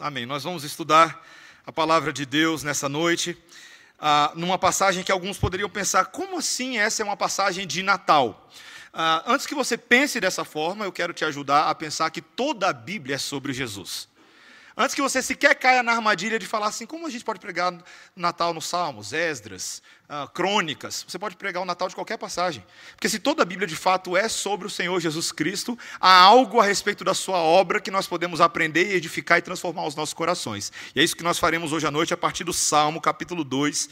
Amém. Nós vamos estudar a palavra de Deus nessa noite, ah, numa passagem que alguns poderiam pensar: como assim essa é uma passagem de Natal? Ah, antes que você pense dessa forma, eu quero te ajudar a pensar que toda a Bíblia é sobre Jesus. Antes que você sequer caia na armadilha de falar assim, como a gente pode pregar Natal nos Salmos, Esdras, uh, Crônicas, você pode pregar o Natal de qualquer passagem. Porque se toda a Bíblia de fato é sobre o Senhor Jesus Cristo, há algo a respeito da sua obra que nós podemos aprender, edificar e transformar os nossos corações. E é isso que nós faremos hoje à noite a partir do Salmo, capítulo 2,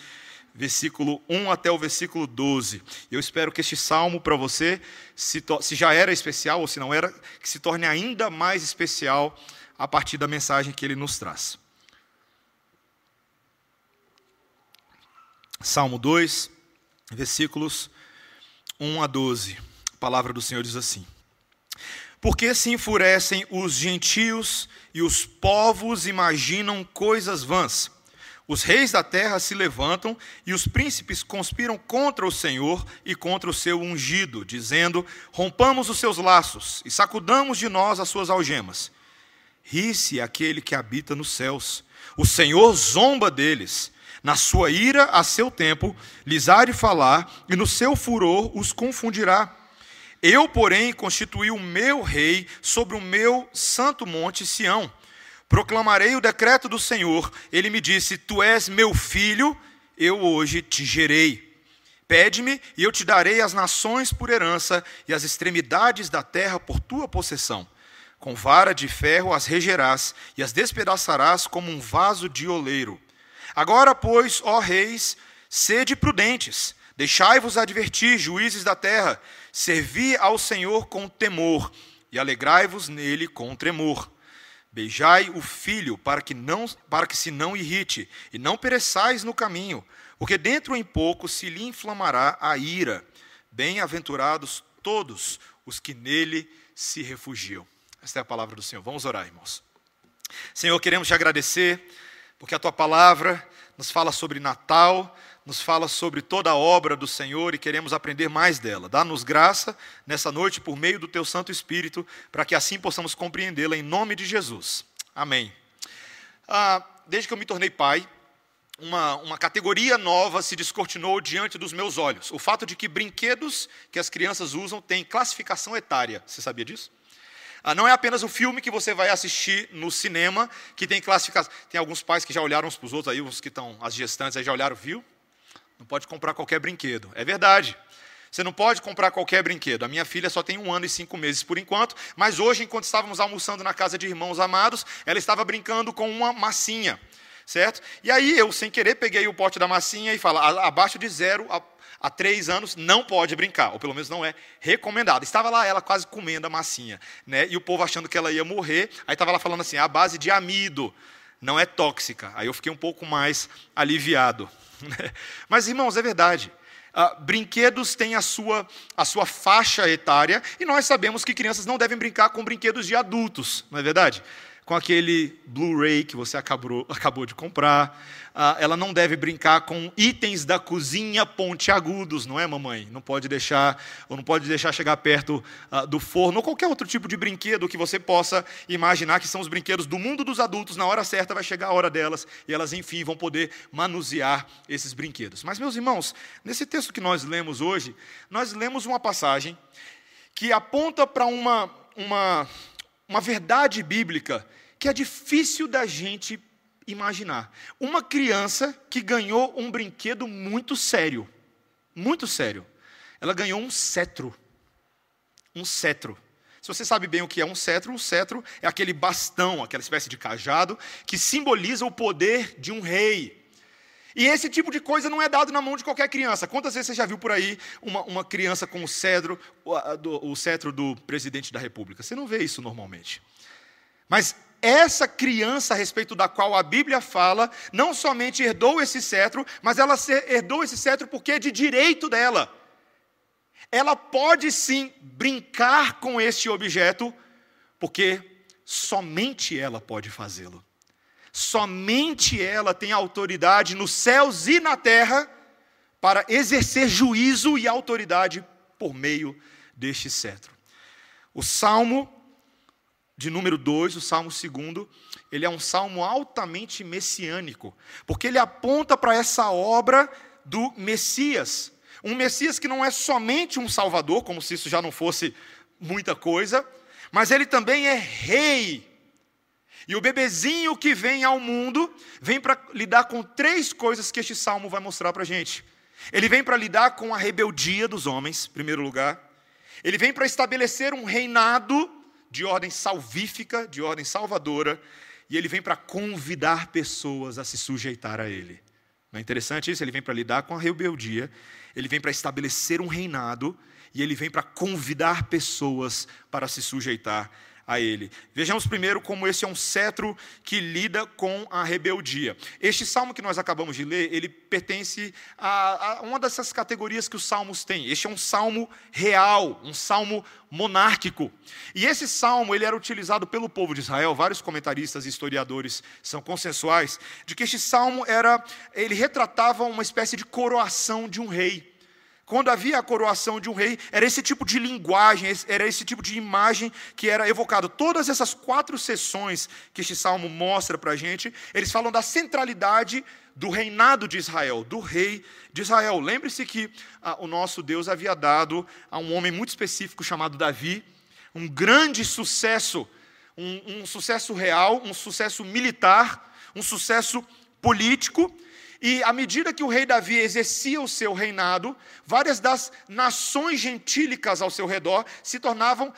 versículo 1 até o versículo 12. Eu espero que este salmo para você, se, se já era especial ou se não era, que se torne ainda mais especial a partir da mensagem que ele nos traz. Salmo 2, versículos 1 a 12. A palavra do Senhor diz assim: Porque se enfurecem os gentios e os povos imaginam coisas vãs? Os reis da terra se levantam e os príncipes conspiram contra o Senhor e contra o seu ungido, dizendo: Rompamos os seus laços e sacudamos de nós as suas algemas. Ri-se aquele que habita nos céus. O Senhor zomba deles. Na sua ira, a seu tempo, lhes há de falar, e no seu furor os confundirá. Eu, porém, constituí o meu rei sobre o meu santo monte Sião. Proclamarei o decreto do Senhor. Ele me disse: Tu és meu filho, eu hoje te gerei. Pede-me, e eu te darei as nações por herança, e as extremidades da terra por tua possessão. Com vara de ferro as regerás e as despedaçarás como um vaso de oleiro. Agora, pois, ó reis, sede prudentes, deixai-vos advertir, juízes da terra, servi ao Senhor com temor e alegrai-vos nele com tremor. Beijai o filho para que não para que se não irrite e não pereçais no caminho, porque dentro em pouco se lhe inflamará a ira. Bem-aventurados todos os que nele se refugiam. Esta é a palavra do Senhor. Vamos orar, irmãos. Senhor, queremos te agradecer, porque a tua palavra nos fala sobre Natal, nos fala sobre toda a obra do Senhor e queremos aprender mais dela. Dá-nos graça nessa noite por meio do teu Santo Espírito, para que assim possamos compreendê-la em nome de Jesus. Amém. Ah, desde que eu me tornei pai, uma, uma categoria nova se descortinou diante dos meus olhos. O fato de que brinquedos que as crianças usam têm classificação etária. Você sabia disso? Ah, não é apenas o filme que você vai assistir no cinema que tem classificação. Tem alguns pais que já olharam uns para os outros aí, os que estão, as gestantes aí já olharam, viu? Não pode comprar qualquer brinquedo. É verdade. Você não pode comprar qualquer brinquedo. A minha filha só tem um ano e cinco meses por enquanto, mas hoje, enquanto estávamos almoçando na casa de irmãos amados, ela estava brincando com uma massinha, certo? E aí eu, sem querer, peguei o pote da massinha e falo, abaixo de zero, há três anos não pode brincar, ou pelo menos não é recomendado. Estava lá ela quase comendo a massinha, né? e o povo achando que ela ia morrer, aí estava lá falando assim, a base de amido, não é tóxica. Aí eu fiquei um pouco mais aliviado. Né? Mas, irmãos, é verdade. Uh, brinquedos têm a sua, a sua faixa etária, e nós sabemos que crianças não devem brincar com brinquedos de adultos, não é verdade? Com aquele Blu-ray que você acabou, acabou de comprar. Ah, ela não deve brincar com itens da cozinha pontiagudos, não é, mamãe? Não pode deixar, ou não pode deixar chegar perto ah, do forno, ou qualquer outro tipo de brinquedo que você possa imaginar que são os brinquedos do mundo dos adultos. Na hora certa vai chegar a hora delas e elas, enfim, vão poder manusear esses brinquedos. Mas, meus irmãos, nesse texto que nós lemos hoje, nós lemos uma passagem que aponta para uma, uma, uma verdade bíblica que é difícil da gente imaginar. Uma criança que ganhou um brinquedo muito sério, muito sério. Ela ganhou um cetro. Um cetro. Se você sabe bem o que é um cetro, um cetro é aquele bastão, aquela espécie de cajado, que simboliza o poder de um rei. E esse tipo de coisa não é dado na mão de qualquer criança. Quantas vezes você já viu por aí uma, uma criança com o cetro, o, o cetro do presidente da república? Você não vê isso normalmente. Mas essa criança a respeito da qual a Bíblia fala, não somente herdou esse cetro, mas ela herdou esse cetro porque é de direito dela. Ela pode sim brincar com este objeto, porque somente ela pode fazê-lo. Somente ela tem autoridade nos céus e na terra para exercer juízo e autoridade por meio deste cetro. O salmo de número 2, o Salmo 2, ele é um salmo altamente messiânico, porque ele aponta para essa obra do Messias. Um Messias que não é somente um Salvador, como se isso já não fosse muita coisa, mas ele também é rei. E o bebezinho que vem ao mundo vem para lidar com três coisas que este salmo vai mostrar para a gente. Ele vem para lidar com a rebeldia dos homens, em primeiro lugar. Ele vem para estabelecer um reinado de ordem salvífica, de ordem salvadora, e ele vem para convidar pessoas a se sujeitar a ele. Não é interessante isso? Ele vem para lidar com a rebeldia, ele vem para estabelecer um reinado, e ele vem para convidar pessoas para se sujeitar a ele. Vejamos primeiro como esse é um cetro que lida com a rebeldia. Este salmo que nós acabamos de ler, ele pertence a, a uma dessas categorias que os salmos têm. Este é um salmo real, um salmo monárquico. E esse salmo ele era utilizado pelo povo de Israel. Vários comentaristas e historiadores são consensuais de que este salmo era, ele retratava uma espécie de coroação de um rei. Quando havia a coroação de um rei, era esse tipo de linguagem, era esse tipo de imagem que era evocado. Todas essas quatro sessões que este salmo mostra para a gente, eles falam da centralidade do reinado de Israel, do rei de Israel. Lembre-se que ah, o nosso Deus havia dado a um homem muito específico chamado Davi um grande sucesso, um, um sucesso real, um sucesso militar, um sucesso político e à medida que o rei Davi exercia o seu reinado, várias das nações gentílicas ao seu redor se tornavam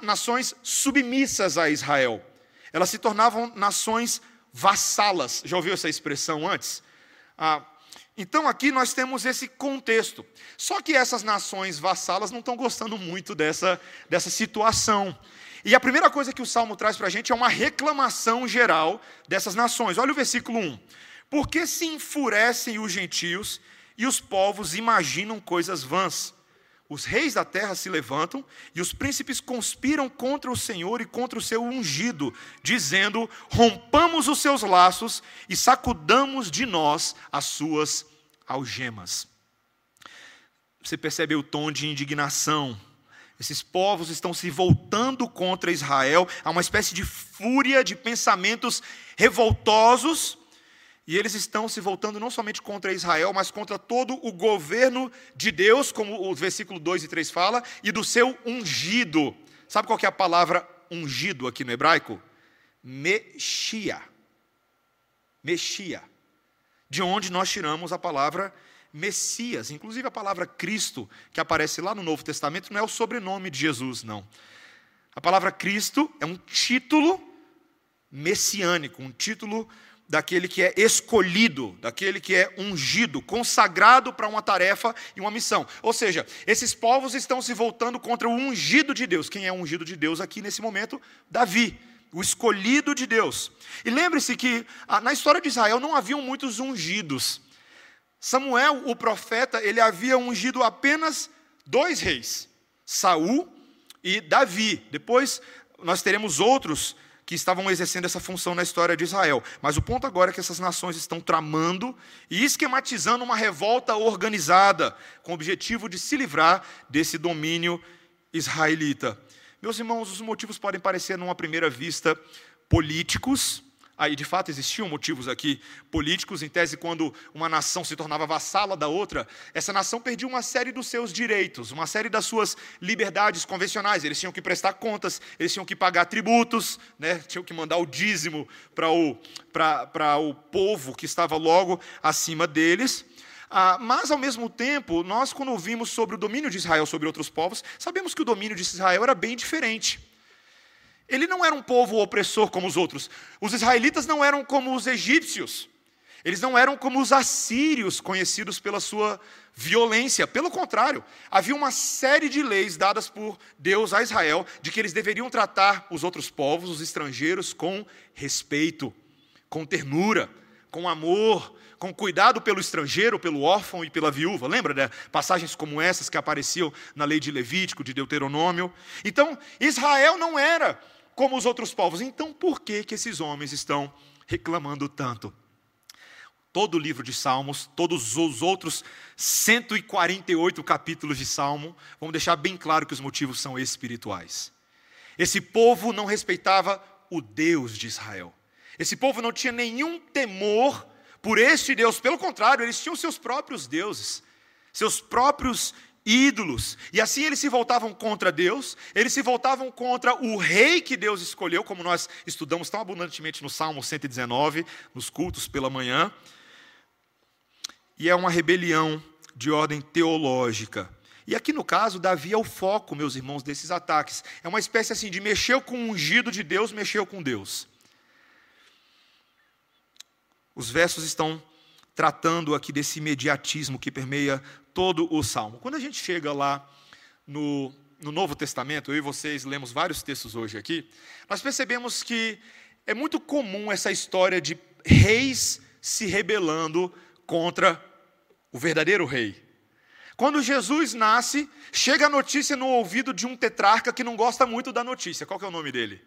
nações submissas a Israel. Elas se tornavam nações vassalas. Já ouviu essa expressão antes? Ah, então aqui nós temos esse contexto. Só que essas nações vassalas não estão gostando muito dessa, dessa situação. E a primeira coisa que o Salmo traz para a gente é uma reclamação geral dessas nações. Olha o versículo 1. Por que se enfurecem os gentios e os povos imaginam coisas vãs? Os reis da terra se levantam e os príncipes conspiram contra o Senhor e contra o seu ungido, dizendo: rompamos os seus laços e sacudamos de nós as suas algemas. Você percebe o tom de indignação. Esses povos estão se voltando contra Israel, há uma espécie de fúria de pensamentos revoltosos e eles estão se voltando não somente contra Israel, mas contra todo o governo de Deus, como o versículo 2 e 3 fala, e do seu ungido. Sabe qual é a palavra ungido aqui no hebraico? Mexia. Mexia. De onde nós tiramos a palavra Messias. Inclusive a palavra Cristo, que aparece lá no Novo Testamento, não é o sobrenome de Jesus, não. A palavra Cristo é um título messiânico, um título daquele que é escolhido, daquele que é ungido, consagrado para uma tarefa e uma missão. Ou seja, esses povos estão se voltando contra o ungido de Deus. Quem é o ungido de Deus aqui nesse momento? Davi, o escolhido de Deus. E lembre-se que ah, na história de Israel não haviam muitos ungidos. Samuel, o profeta, ele havia ungido apenas dois reis, Saul e Davi. Depois nós teremos outros que estavam exercendo essa função na história de Israel. Mas o ponto agora é que essas nações estão tramando e esquematizando uma revolta organizada, com o objetivo de se livrar desse domínio israelita. Meus irmãos, os motivos podem parecer, numa primeira vista, políticos, Aí, de fato, existiam motivos aqui políticos, em tese, quando uma nação se tornava vassala da outra, essa nação perdia uma série dos seus direitos, uma série das suas liberdades convencionais. Eles tinham que prestar contas, eles tinham que pagar tributos, né? tinham que mandar o dízimo para o, o povo que estava logo acima deles. Ah, mas, ao mesmo tempo, nós, quando ouvimos sobre o domínio de Israel sobre outros povos, sabemos que o domínio de Israel era bem diferente. Ele não era um povo opressor como os outros. Os israelitas não eram como os egípcios. Eles não eram como os assírios, conhecidos pela sua violência. Pelo contrário, havia uma série de leis dadas por Deus a Israel de que eles deveriam tratar os outros povos, os estrangeiros, com respeito, com ternura, com amor, com cuidado pelo estrangeiro, pelo órfão e pela viúva. Lembra de passagens como essas que apareciam na lei de Levítico, de Deuteronômio? Então, Israel não era como os outros povos. Então, por que, que esses homens estão reclamando tanto? Todo o livro de Salmos, todos os outros 148 capítulos de Salmo, vão deixar bem claro que os motivos são espirituais. Esse povo não respeitava o Deus de Israel. Esse povo não tinha nenhum temor por este Deus, pelo contrário, eles tinham seus próprios deuses, seus próprios ídolos. E assim eles se voltavam contra Deus, eles se voltavam contra o rei que Deus escolheu, como nós estudamos tão abundantemente no Salmo 119, nos cultos pela manhã. E é uma rebelião de ordem teológica. E aqui no caso, Davi é o foco, meus irmãos, desses ataques. É uma espécie assim de mexeu com o ungido de Deus, mexeu com Deus. Os versos estão tratando aqui desse imediatismo que permeia todo o salmo. Quando a gente chega lá no, no Novo Testamento, eu e vocês lemos vários textos hoje aqui, nós percebemos que é muito comum essa história de reis se rebelando contra o verdadeiro rei. Quando Jesus nasce, chega a notícia no ouvido de um tetrarca que não gosta muito da notícia. Qual é o nome dele?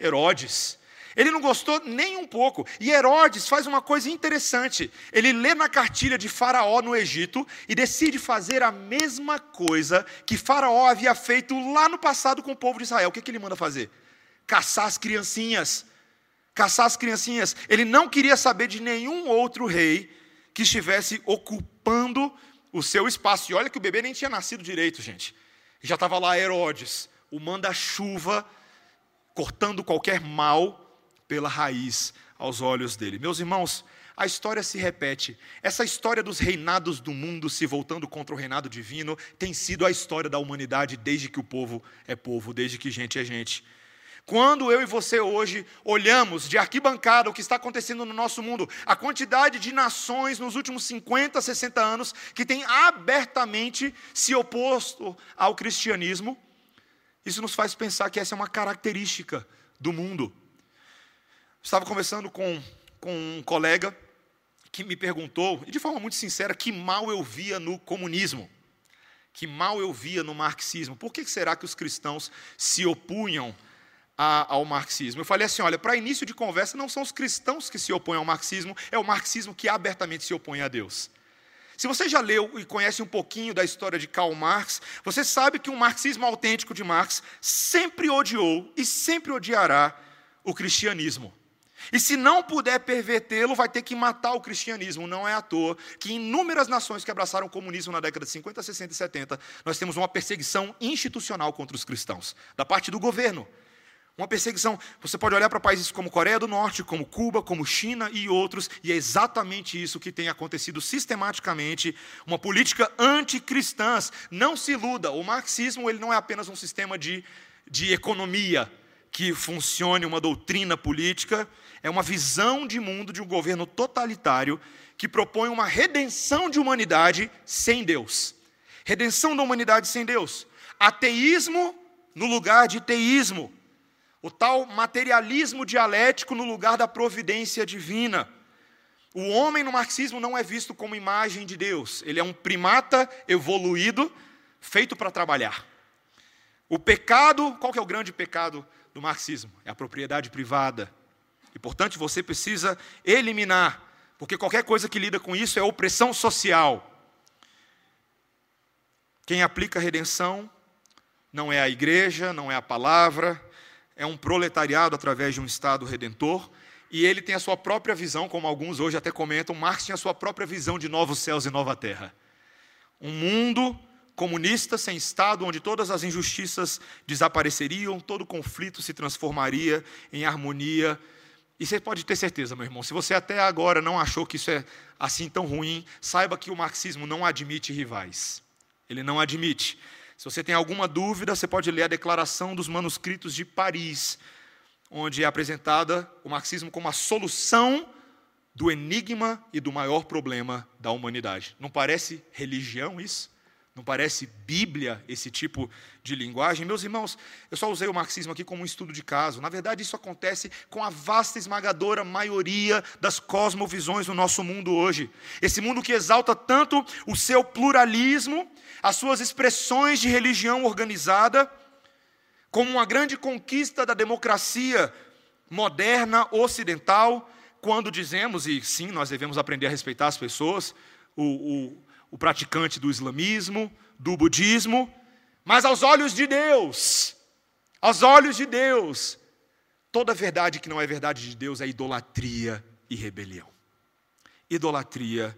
Herodes. Ele não gostou nem um pouco. E Herodes faz uma coisa interessante. Ele lê na cartilha de Faraó no Egito e decide fazer a mesma coisa que Faraó havia feito lá no passado com o povo de Israel. O que, que ele manda fazer? Caçar as criancinhas. Caçar as criancinhas. Ele não queria saber de nenhum outro rei que estivesse ocupando o seu espaço. E olha que o bebê nem tinha nascido direito, gente. Já estava lá Herodes, o manda-chuva, cortando qualquer mal pela raiz aos olhos dele. Meus irmãos, a história se repete. Essa história dos reinados do mundo se voltando contra o reinado divino tem sido a história da humanidade desde que o povo é povo, desde que gente é gente. Quando eu e você hoje olhamos de arquibancada o que está acontecendo no nosso mundo, a quantidade de nações nos últimos 50, 60 anos que têm abertamente se oposto ao cristianismo, isso nos faz pensar que essa é uma característica do mundo. Estava conversando com, com um colega que me perguntou, e de forma muito sincera, que mal eu via no comunismo, que mal eu via no marxismo. Por que será que os cristãos se opunham a, ao marxismo? Eu falei assim: olha, para início de conversa, não são os cristãos que se opõem ao marxismo, é o marxismo que abertamente se opõe a Deus. Se você já leu e conhece um pouquinho da história de Karl Marx, você sabe que o marxismo autêntico de Marx sempre odiou e sempre odiará o cristianismo. E se não puder pervertê-lo, vai ter que matar o cristianismo. Não é à toa que inúmeras nações que abraçaram o comunismo na década de 50, 60 e 70, nós temos uma perseguição institucional contra os cristãos, da parte do governo. Uma perseguição. Você pode olhar para países como Coreia do Norte, como Cuba, como China e outros, e é exatamente isso que tem acontecido sistematicamente. Uma política anticristã. Não se iluda, o marxismo ele não é apenas um sistema de, de economia que funcione uma doutrina política, é uma visão de mundo de um governo totalitário que propõe uma redenção de humanidade sem Deus. Redenção da humanidade sem Deus. Ateísmo no lugar de teísmo. O tal materialismo dialético no lugar da providência divina. O homem no marxismo não é visto como imagem de Deus. Ele é um primata evoluído, feito para trabalhar. O pecado, qual que é o grande pecado do marxismo? É a propriedade privada. E, portanto, você precisa eliminar, porque qualquer coisa que lida com isso é opressão social. Quem aplica a redenção não é a igreja, não é a palavra, é um proletariado através de um Estado redentor, e ele tem a sua própria visão, como alguns hoje até comentam, Marx tinha a sua própria visão de novos céus e nova terra. Um mundo comunista sem Estado, onde todas as injustiças desapareceriam, todo conflito se transformaria em harmonia e você pode ter certeza, meu irmão, se você até agora não achou que isso é assim tão ruim, saiba que o marxismo não admite rivais. Ele não admite. Se você tem alguma dúvida, você pode ler a Declaração dos Manuscritos de Paris, onde é apresentada o marxismo como a solução do enigma e do maior problema da humanidade. Não parece religião isso? Não parece Bíblia esse tipo de linguagem? Meus irmãos, eu só usei o marxismo aqui como um estudo de caso. Na verdade, isso acontece com a vasta esmagadora maioria das cosmovisões no nosso mundo hoje. Esse mundo que exalta tanto o seu pluralismo, as suas expressões de religião organizada, como uma grande conquista da democracia moderna ocidental, quando dizemos, e sim, nós devemos aprender a respeitar as pessoas, o, o o praticante do islamismo, do budismo, mas aos olhos de Deus, Aos olhos de Deus, toda verdade que não é verdade de Deus é idolatria e rebelião. Idolatria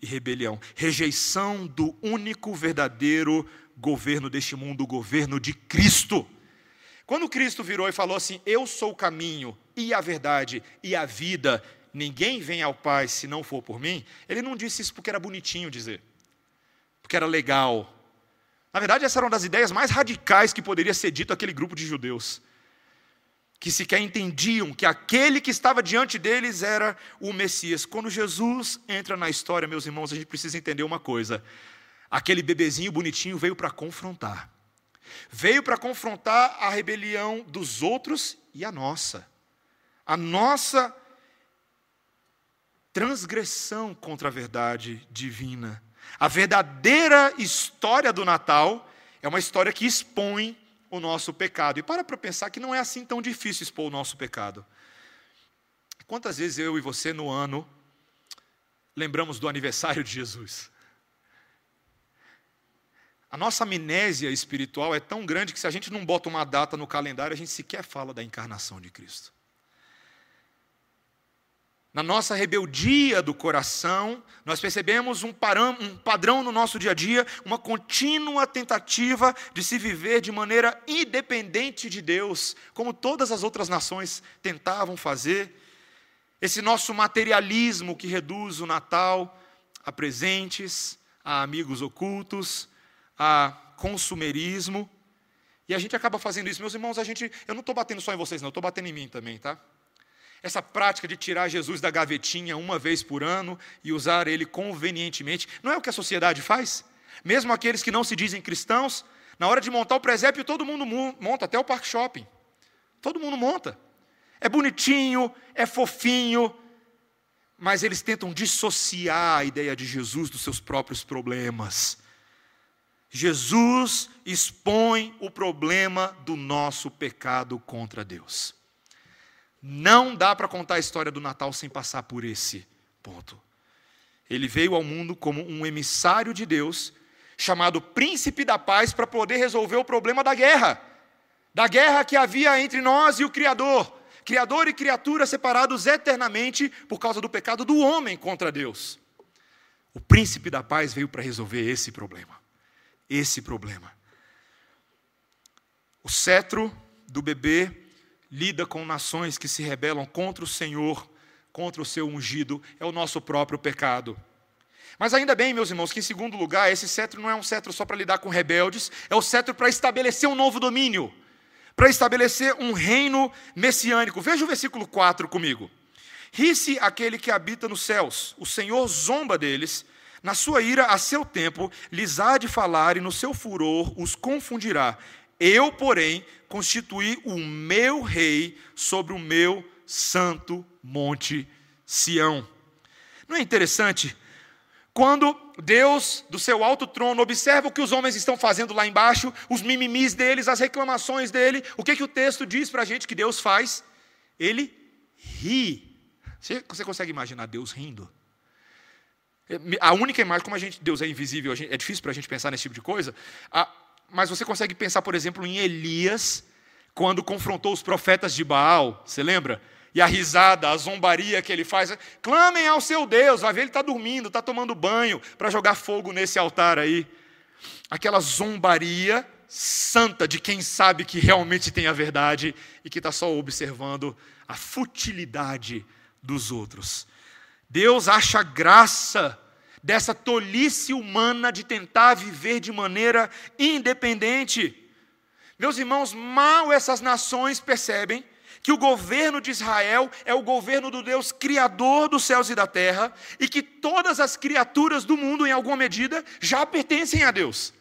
e rebelião. Rejeição do único verdadeiro governo deste mundo, o governo de Cristo. Quando Cristo virou e falou assim: Eu sou o caminho e a verdade e a vida, ninguém vem ao Pai se não for por mim, ele não disse isso porque era bonitinho dizer, porque era legal. Na verdade, essa era uma das ideias mais radicais que poderia ser dito àquele grupo de judeus, que sequer entendiam que aquele que estava diante deles era o Messias. Quando Jesus entra na história, meus irmãos, a gente precisa entender uma coisa: aquele bebezinho bonitinho veio para confrontar. Veio para confrontar a rebelião dos outros e a nossa. A nossa transgressão contra a verdade divina. A verdadeira história do Natal é uma história que expõe o nosso pecado. E para para pensar que não é assim tão difícil expor o nosso pecado. Quantas vezes eu e você no ano lembramos do aniversário de Jesus? A nossa amnésia espiritual é tão grande que se a gente não bota uma data no calendário, a gente sequer fala da encarnação de Cristo. Na nossa rebeldia do coração, nós percebemos um, parão, um padrão no nosso dia a dia, uma contínua tentativa de se viver de maneira independente de Deus, como todas as outras nações tentavam fazer. Esse nosso materialismo que reduz o Natal a presentes, a amigos ocultos, a consumerismo. E a gente acaba fazendo isso. Meus irmãos, a gente, eu não estou batendo só em vocês, não, estou batendo em mim também, tá? Essa prática de tirar Jesus da gavetinha uma vez por ano e usar ele convenientemente, não é o que a sociedade faz? Mesmo aqueles que não se dizem cristãos, na hora de montar o presépio, todo mundo monta, até o parque shopping. Todo mundo monta. É bonitinho, é fofinho, mas eles tentam dissociar a ideia de Jesus dos seus próprios problemas. Jesus expõe o problema do nosso pecado contra Deus. Não dá para contar a história do Natal sem passar por esse ponto. Ele veio ao mundo como um emissário de Deus, chamado Príncipe da Paz, para poder resolver o problema da guerra. Da guerra que havia entre nós e o Criador. Criador e criatura separados eternamente por causa do pecado do homem contra Deus. O Príncipe da Paz veio para resolver esse problema esse problema. O cetro do bebê lida com nações que se rebelam contra o Senhor, contra o seu ungido, é o nosso próprio pecado. Mas ainda bem, meus irmãos, que em segundo lugar, esse cetro não é um cetro só para lidar com rebeldes, é o cetro para estabelecer um novo domínio, para estabelecer um reino messiânico. Veja o versículo 4 comigo. Ri-se aquele que habita nos céus, o Senhor zomba deles, na sua ira, a seu tempo, lhes há de falar, e no seu furor os confundirá. Eu, porém, constituí o meu rei sobre o meu santo monte Sião. Não é interessante? Quando Deus, do seu alto trono, observa o que os homens estão fazendo lá embaixo, os mimimis deles, as reclamações dele, o que, que o texto diz para a gente que Deus faz? Ele ri. Você, você consegue imaginar Deus rindo? A única imagem, como a gente, Deus é invisível, é difícil para a gente pensar nesse tipo de coisa, mas você consegue pensar, por exemplo, em Elias, quando confrontou os profetas de Baal, você lembra? E a risada, a zombaria que ele faz, clamem ao seu Deus, vai ver, ele está dormindo, está tomando banho, para jogar fogo nesse altar aí. Aquela zombaria santa de quem sabe que realmente tem a verdade e que está só observando a futilidade dos outros. Deus acha graça dessa tolice humana de tentar viver de maneira independente. Meus irmãos, mal essas nações percebem que o governo de Israel é o governo do Deus criador dos céus e da terra e que todas as criaturas do mundo, em alguma medida, já pertencem a Deus.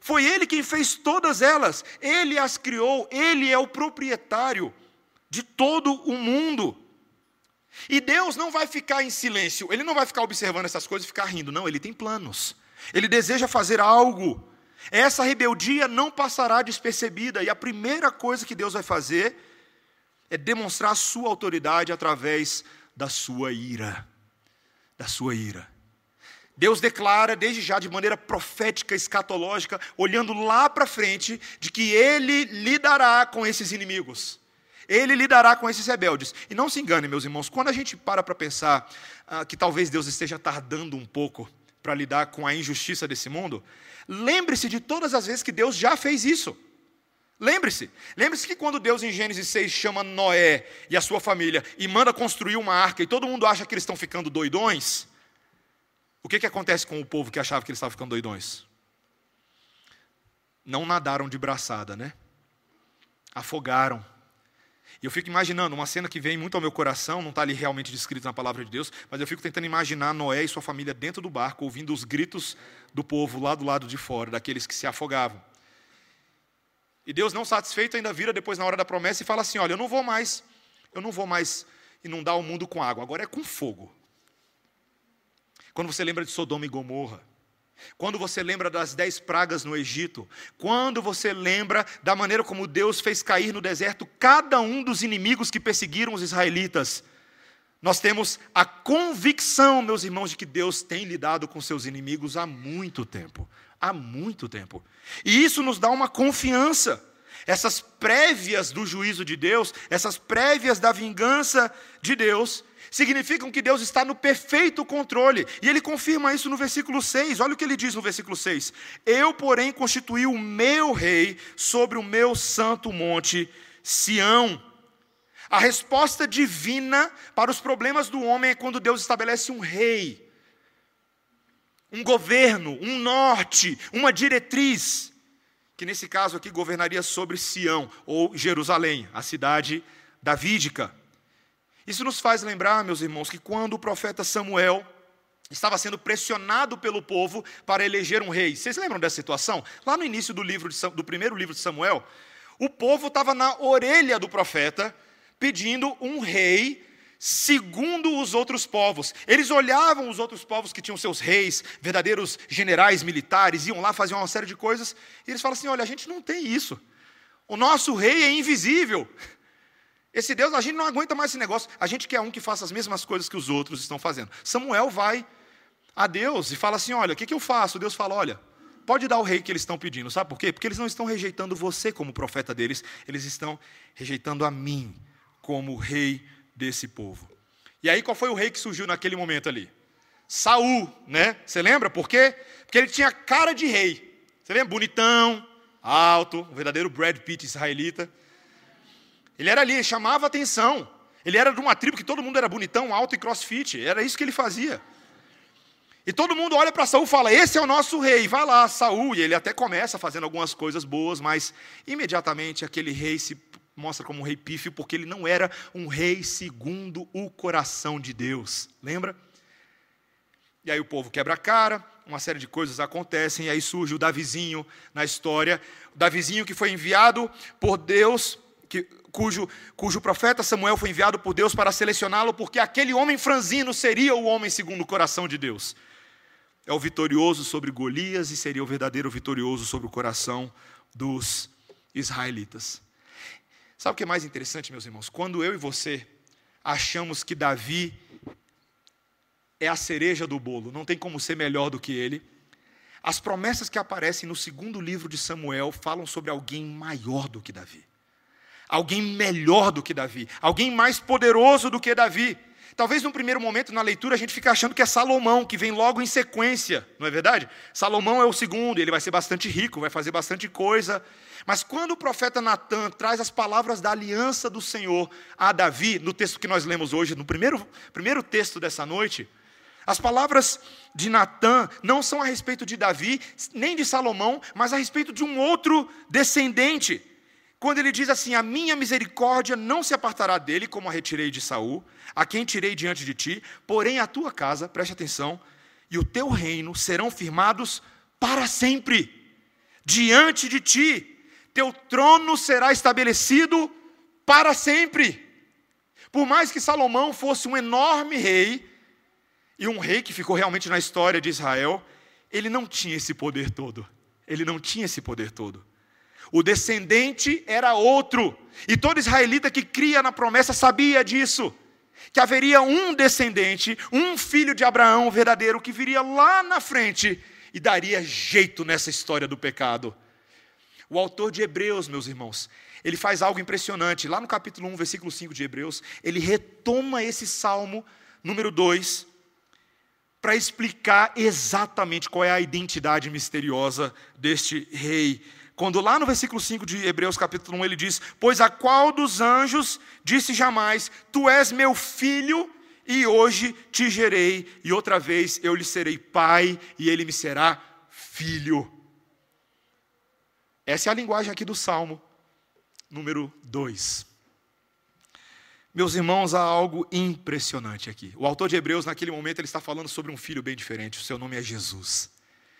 Foi Ele quem fez todas elas, Ele as criou, Ele é o proprietário de todo o mundo. E Deus não vai ficar em silêncio, Ele não vai ficar observando essas coisas e ficar rindo, não, Ele tem planos. Ele deseja fazer algo. Essa rebeldia não passará despercebida, e a primeira coisa que Deus vai fazer é demonstrar a sua autoridade através da sua ira. Da sua ira. Deus declara desde já de maneira profética, escatológica, olhando lá para frente, de que ele lidará com esses inimigos. Ele lidará com esses rebeldes. E não se engane, meus irmãos, quando a gente para para pensar ah, que talvez Deus esteja tardando um pouco para lidar com a injustiça desse mundo, lembre-se de todas as vezes que Deus já fez isso. Lembre-se, lembre-se que quando Deus em Gênesis 6 chama Noé e a sua família e manda construir uma arca e todo mundo acha que eles estão ficando doidões, o que, que acontece com o povo que achava que eles estavam ficando doidões? Não nadaram de braçada, né? Afogaram. Eu fico imaginando uma cena que vem muito ao meu coração, não está ali realmente descrito na palavra de Deus, mas eu fico tentando imaginar Noé e sua família dentro do barco, ouvindo os gritos do povo lá do lado de fora, daqueles que se afogavam. E Deus, não satisfeito, ainda vira depois na hora da promessa e fala assim: Olha, eu não vou mais, eu não vou mais inundar o mundo com água, agora é com fogo. Quando você lembra de Sodoma e Gomorra, quando você lembra das dez pragas no Egito, quando você lembra da maneira como Deus fez cair no deserto cada um dos inimigos que perseguiram os israelitas, nós temos a convicção, meus irmãos, de que Deus tem lidado com seus inimigos há muito tempo há muito tempo. E isso nos dá uma confiança. Essas prévias do juízo de Deus, essas prévias da vingança de Deus, significam que Deus está no perfeito controle. E ele confirma isso no versículo 6. Olha o que ele diz no versículo 6: Eu, porém, constituí o meu rei sobre o meu santo monte Sião. A resposta divina para os problemas do homem é quando Deus estabelece um rei, um governo, um norte, uma diretriz, que nesse caso aqui governaria sobre Sião, ou Jerusalém, a cidade davídica. Isso nos faz lembrar, meus irmãos, que quando o profeta Samuel estava sendo pressionado pelo povo para eleger um rei. Vocês lembram dessa situação? Lá no início do, livro de, do primeiro livro de Samuel, o povo estava na orelha do profeta pedindo um rei segundo os outros povos. Eles olhavam os outros povos que tinham seus reis, verdadeiros generais militares, iam lá fazer uma série de coisas, e eles falam assim: olha, a gente não tem isso. O nosso rei é invisível. Esse Deus, a gente não aguenta mais esse negócio. A gente quer um que faça as mesmas coisas que os outros estão fazendo. Samuel vai a Deus e fala assim: Olha, o que, que eu faço? Deus fala: Olha, pode dar o rei que eles estão pedindo. Sabe por quê? Porque eles não estão rejeitando você como profeta deles, eles estão rejeitando a mim como rei desse povo. E aí qual foi o rei que surgiu naquele momento ali? Saul, né? Você lembra por quê? Porque ele tinha cara de rei. Você lembra? Bonitão, alto, um verdadeiro Brad Pitt israelita. Ele era ali, chamava atenção. Ele era de uma tribo que todo mundo era bonitão, alto e crossfit. Era isso que ele fazia. E todo mundo olha para Saul e fala: Esse é o nosso rei. Vai lá, Saul. E ele até começa fazendo algumas coisas boas, mas imediatamente aquele rei se mostra como um rei pífio, porque ele não era um rei segundo o coração de Deus. Lembra? E aí o povo quebra a cara, uma série de coisas acontecem, e aí surge o Davizinho na história. O Davizinho que foi enviado por Deus que, cujo, cujo profeta Samuel foi enviado por Deus para selecioná-lo, porque aquele homem franzino seria o homem segundo o coração de Deus. É o vitorioso sobre Golias e seria o verdadeiro vitorioso sobre o coração dos israelitas. Sabe o que é mais interessante, meus irmãos? Quando eu e você achamos que Davi é a cereja do bolo, não tem como ser melhor do que ele. As promessas que aparecem no segundo livro de Samuel falam sobre alguém maior do que Davi alguém melhor do que Davi, alguém mais poderoso do que Davi. Talvez num primeiro momento na leitura a gente fique achando que é Salomão, que vem logo em sequência, não é verdade? Salomão é o segundo, ele vai ser bastante rico, vai fazer bastante coisa. Mas quando o profeta Natan traz as palavras da aliança do Senhor a Davi, no texto que nós lemos hoje, no primeiro, primeiro texto dessa noite, as palavras de Natan não são a respeito de Davi, nem de Salomão, mas a respeito de um outro descendente quando ele diz assim: A minha misericórdia não se apartará dele, como a retirei de Saul, a quem tirei diante de ti, porém a tua casa, preste atenção, e o teu reino serão firmados para sempre diante de ti. Teu trono será estabelecido para sempre. Por mais que Salomão fosse um enorme rei, e um rei que ficou realmente na história de Israel, ele não tinha esse poder todo. Ele não tinha esse poder todo. O descendente era outro. E todo israelita que cria na promessa sabia disso. que haveria um descendente, um filho de Abraão verdadeiro, que viria lá na frente e daria jeito nessa história do pecado. O autor de Hebreus, meus irmãos, ele faz algo impressionante. Lá no capítulo 1, versículo 5 de Hebreus, ele retoma esse salmo número 2 para explicar exatamente qual é a identidade misteriosa deste rei. Quando lá no versículo 5 de Hebreus capítulo 1 ele diz: Pois a qual dos anjos disse jamais: Tu és meu filho, e hoje te gerei, e outra vez eu lhe serei pai, e ele me será filho. Essa é a linguagem aqui do Salmo número 2. Meus irmãos, há algo impressionante aqui. O autor de Hebreus, naquele momento, ele está falando sobre um filho bem diferente. O seu nome é Jesus.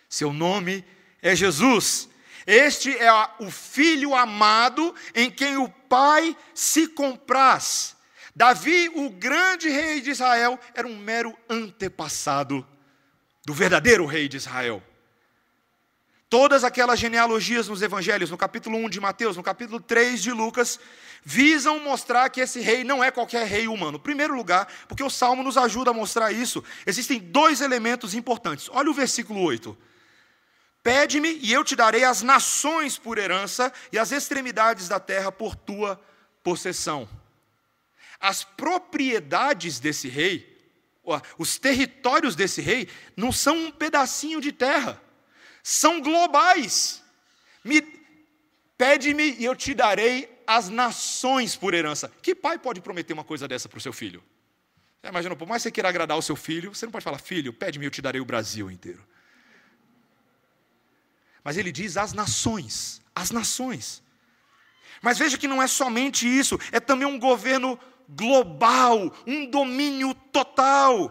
Seu nome é Jesus. Este é o filho amado em quem o Pai se compraz. Davi, o grande rei de Israel, era um mero antepassado do verdadeiro rei de Israel. Todas aquelas genealogias nos evangelhos, no capítulo 1 de Mateus, no capítulo 3 de Lucas, visam mostrar que esse rei não é qualquer rei humano. Em primeiro lugar, porque o Salmo nos ajuda a mostrar isso, existem dois elementos importantes. Olha o versículo 8. Pede-me e eu te darei as nações por herança e as extremidades da terra por tua possessão. As propriedades desse rei, os territórios desse rei, não são um pedacinho de terra são globais. Me pede-me e eu te darei as nações por herança. Que pai pode prometer uma coisa dessa para o seu filho? Imagina, por mais que você queira agradar o seu filho, você não pode falar, filho, pede-me e eu te darei o Brasil inteiro. Mas ele diz as nações, as nações. Mas veja que não é somente isso, é também um governo global, um domínio total.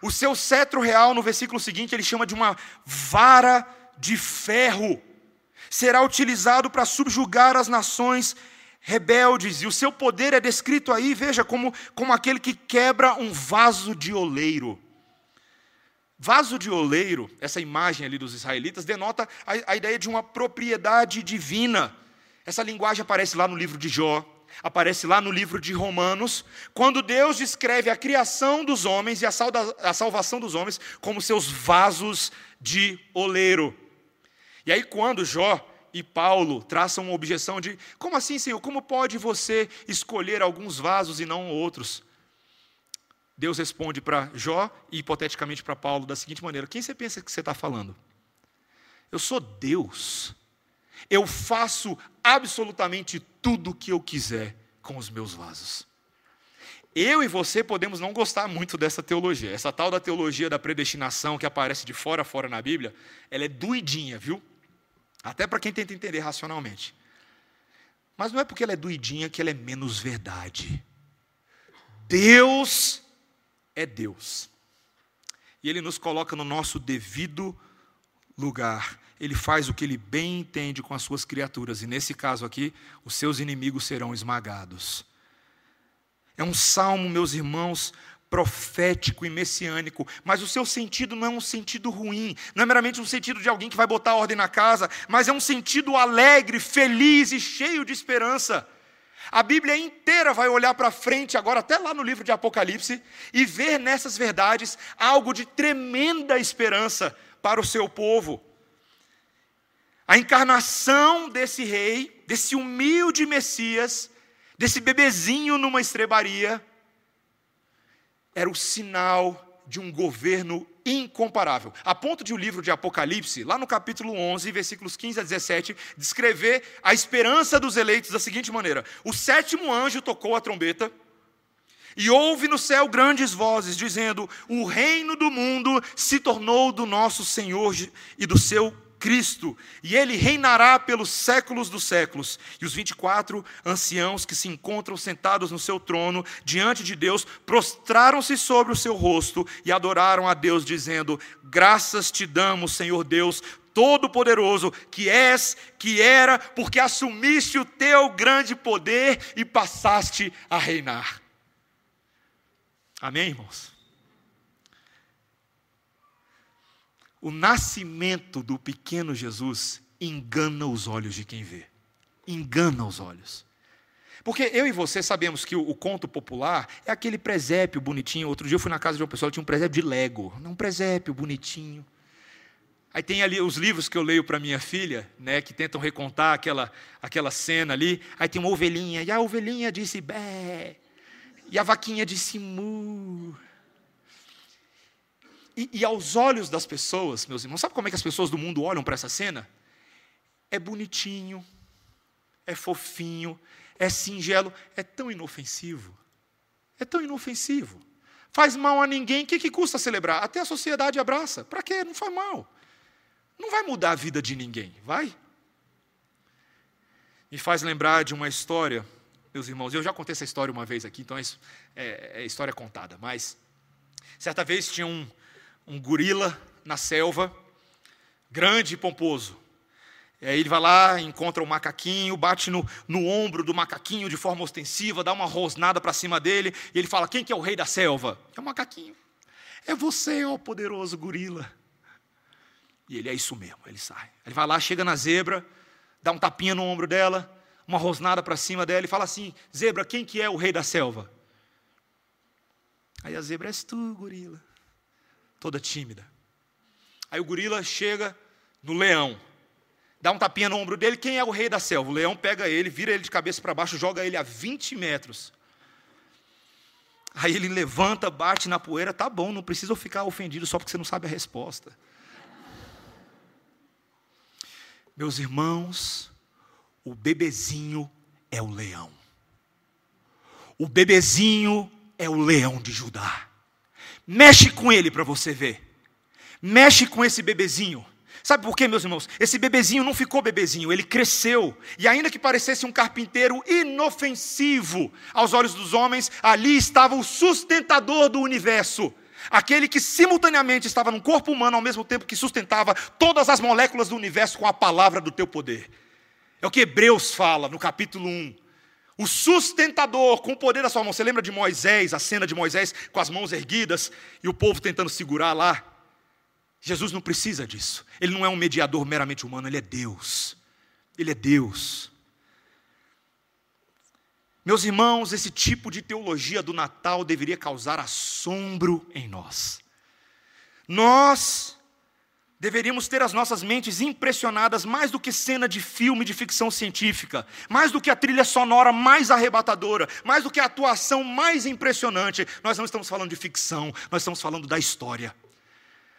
O seu cetro real, no versículo seguinte, ele chama de uma vara de ferro. Será utilizado para subjugar as nações rebeldes, e o seu poder é descrito aí, veja, como, como aquele que quebra um vaso de oleiro. Vaso de oleiro, essa imagem ali dos israelitas, denota a, a ideia de uma propriedade divina. Essa linguagem aparece lá no livro de Jó, aparece lá no livro de Romanos, quando Deus descreve a criação dos homens e a, a salvação dos homens como seus vasos de oleiro. E aí, quando Jó e Paulo traçam uma objeção de: como assim, Senhor? Como pode você escolher alguns vasos e não outros? Deus responde para Jó e hipoteticamente para Paulo da seguinte maneira: Quem você pensa que você está falando? Eu sou Deus. Eu faço absolutamente tudo o que eu quiser com os meus vasos. Eu e você podemos não gostar muito dessa teologia. Essa tal da teologia da predestinação que aparece de fora a fora na Bíblia, ela é doidinha, viu? Até para quem tenta entender racionalmente. Mas não é porque ela é doidinha que ela é menos verdade. Deus é Deus. E Ele nos coloca no nosso devido lugar ele faz o que ele bem entende com as suas criaturas, e nesse caso aqui, os seus inimigos serão esmagados. É um salmo, meus irmãos, profético e messiânico, mas o seu sentido não é um sentido ruim, não é meramente um sentido de alguém que vai botar ordem na casa, mas é um sentido alegre, feliz e cheio de esperança. A Bíblia inteira vai olhar para frente, agora até lá no livro de Apocalipse, e ver nessas verdades algo de tremenda esperança para o seu povo. A encarnação desse rei, desse humilde Messias, desse bebezinho numa estrebaria, era o sinal de um governo incomparável. A ponto de o livro de Apocalipse, lá no capítulo 11, versículos 15 a 17, descrever a esperança dos eleitos da seguinte maneira: O sétimo anjo tocou a trombeta, e houve no céu grandes vozes, dizendo: O reino do mundo se tornou do nosso Senhor e do seu Cristo, e ele reinará pelos séculos dos séculos. E os 24 anciãos que se encontram sentados no seu trono diante de Deus prostraram-se sobre o seu rosto e adoraram a Deus, dizendo: Graças te damos, Senhor Deus, Todo-Poderoso, que és, que era, porque assumiste o teu grande poder e passaste a reinar. Amém, irmãos? O nascimento do pequeno Jesus engana os olhos de quem vê. Engana os olhos. Porque eu e você sabemos que o, o, conto popular é aquele presépio bonitinho. Outro dia eu fui na casa de uma pessoa que tinha um presépio de Lego. Um presépio bonitinho. Aí tem ali os livros que eu leio para minha filha, né, que tentam recontar aquela, aquela cena ali. Aí tem uma ovelhinha, e a ovelhinha disse bé, e a vaquinha disse mu. E, e aos olhos das pessoas, meus irmãos, sabe como é que as pessoas do mundo olham para essa cena? É bonitinho, é fofinho, é singelo, é tão inofensivo. É tão inofensivo. Faz mal a ninguém, o que, que custa celebrar? Até a sociedade abraça. Para quê? Não faz mal. Não vai mudar a vida de ninguém, vai? Me faz lembrar de uma história, meus irmãos. Eu já contei essa história uma vez aqui, então é, é, é história contada. Mas, certa vez tinha um, um gorila na selva, grande e pomposo. E aí ele vai lá, encontra o macaquinho, bate no, no ombro do macaquinho de forma ostensiva, dá uma rosnada para cima dele, e ele fala: Quem que é o rei da selva? É o macaquinho. É você, ó poderoso gorila. E ele é isso mesmo, ele sai. Ele vai lá, chega na zebra, dá um tapinha no ombro dela, uma rosnada para cima dela e fala assim: Zebra, quem que é o rei da selva? Aí a zebra és tu, gorila, toda tímida. Aí o gorila chega no leão dá um tapinha no ombro dele, quem é o rei da selva? O leão pega ele, vira ele de cabeça para baixo, joga ele a 20 metros. Aí ele levanta, bate na poeira, tá bom, não precisa ficar ofendido só porque você não sabe a resposta. Meus irmãos, o bebezinho é o leão. O bebezinho é o leão de Judá. Mexe com ele para você ver. Mexe com esse bebezinho. Sabe por quê, meus irmãos? Esse bebezinho não ficou bebezinho, ele cresceu. E ainda que parecesse um carpinteiro inofensivo aos olhos dos homens, ali estava o sustentador do universo. Aquele que simultaneamente estava num corpo humano ao mesmo tempo que sustentava todas as moléculas do universo com a palavra do teu poder. É o que Hebreus fala no capítulo 1. O sustentador com o poder da sua mão. Você lembra de Moisés, a cena de Moisés com as mãos erguidas e o povo tentando segurar lá? Jesus não precisa disso. Ele não é um mediador meramente humano, ele é Deus. Ele é Deus. Meus irmãos, esse tipo de teologia do Natal deveria causar assombro em nós. Nós deveríamos ter as nossas mentes impressionadas mais do que cena de filme de ficção científica, mais do que a trilha sonora mais arrebatadora, mais do que a atuação mais impressionante. Nós não estamos falando de ficção, nós estamos falando da história.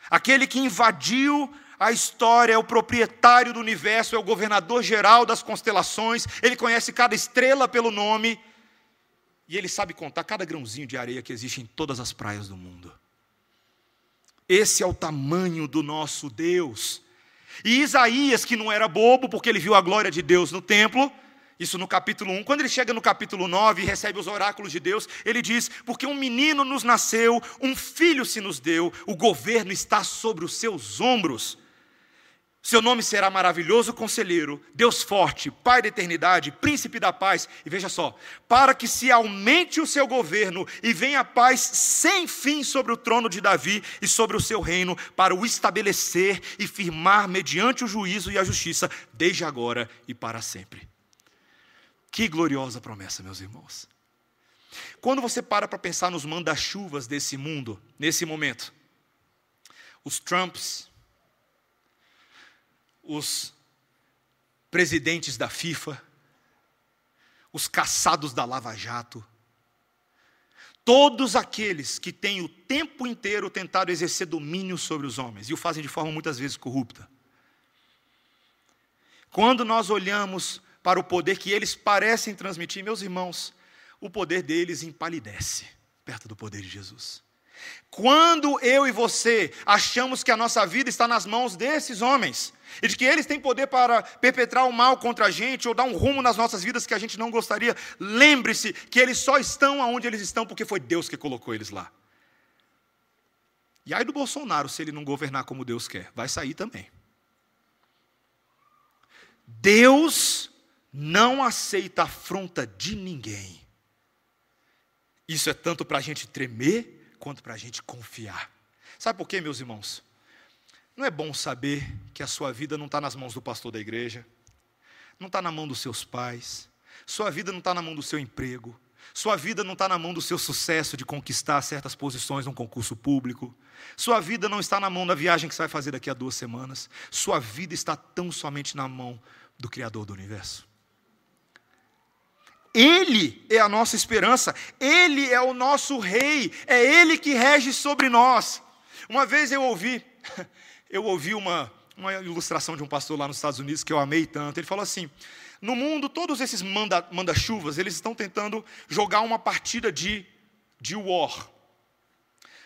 Aquele que invadiu a história, é o proprietário do universo, é o governador geral das constelações, ele conhece cada estrela pelo nome, e ele sabe contar cada grãozinho de areia que existe em todas as praias do mundo. Esse é o tamanho do nosso Deus. E Isaías, que não era bobo, porque ele viu a glória de Deus no templo, isso no capítulo 1. Quando ele chega no capítulo 9 e recebe os oráculos de Deus, ele diz: Porque um menino nos nasceu, um filho se nos deu, o governo está sobre os seus ombros. Seu nome será maravilhoso conselheiro, Deus forte, Pai da eternidade, príncipe da paz. E veja só, para que se aumente o seu governo e venha a paz sem fim sobre o trono de Davi e sobre o seu reino, para o estabelecer e firmar mediante o juízo e a justiça, desde agora e para sempre. Que gloriosa promessa, meus irmãos. Quando você para para pensar nos manda-chuvas desse mundo, nesse momento, os Trumps, os presidentes da FIFA, os caçados da Lava Jato, todos aqueles que têm o tempo inteiro tentado exercer domínio sobre os homens e o fazem de forma muitas vezes corrupta. Quando nós olhamos para o poder que eles parecem transmitir, meus irmãos, o poder deles empalidece perto do poder de Jesus. Quando eu e você achamos que a nossa vida está nas mãos desses homens, e de que eles têm poder para perpetrar o mal contra a gente, ou dar um rumo nas nossas vidas que a gente não gostaria, lembre-se que eles só estão onde eles estão porque foi Deus que colocou eles lá. E aí do Bolsonaro, se ele não governar como Deus quer, vai sair também. Deus não aceita afronta de ninguém. Isso é tanto para a gente tremer, quanto para a gente confiar. Sabe por quê, meus irmãos? Não é bom saber que a sua vida não está nas mãos do pastor da igreja, não está na mão dos seus pais, Sua vida não está na mão do seu emprego. Sua vida não está na mão do seu sucesso de conquistar certas posições num concurso público. Sua vida não está na mão da viagem que você vai fazer daqui a duas semanas. Sua vida está tão somente na mão do Criador do universo. Ele é a nossa esperança, Ele é o nosso Rei, é Ele que rege sobre nós. Uma vez eu ouvi, eu ouvi uma, uma ilustração de um pastor lá nos Estados Unidos que eu amei tanto. Ele falou assim: no mundo, todos esses manda-chuvas, manda eles estão tentando jogar uma partida de, de war.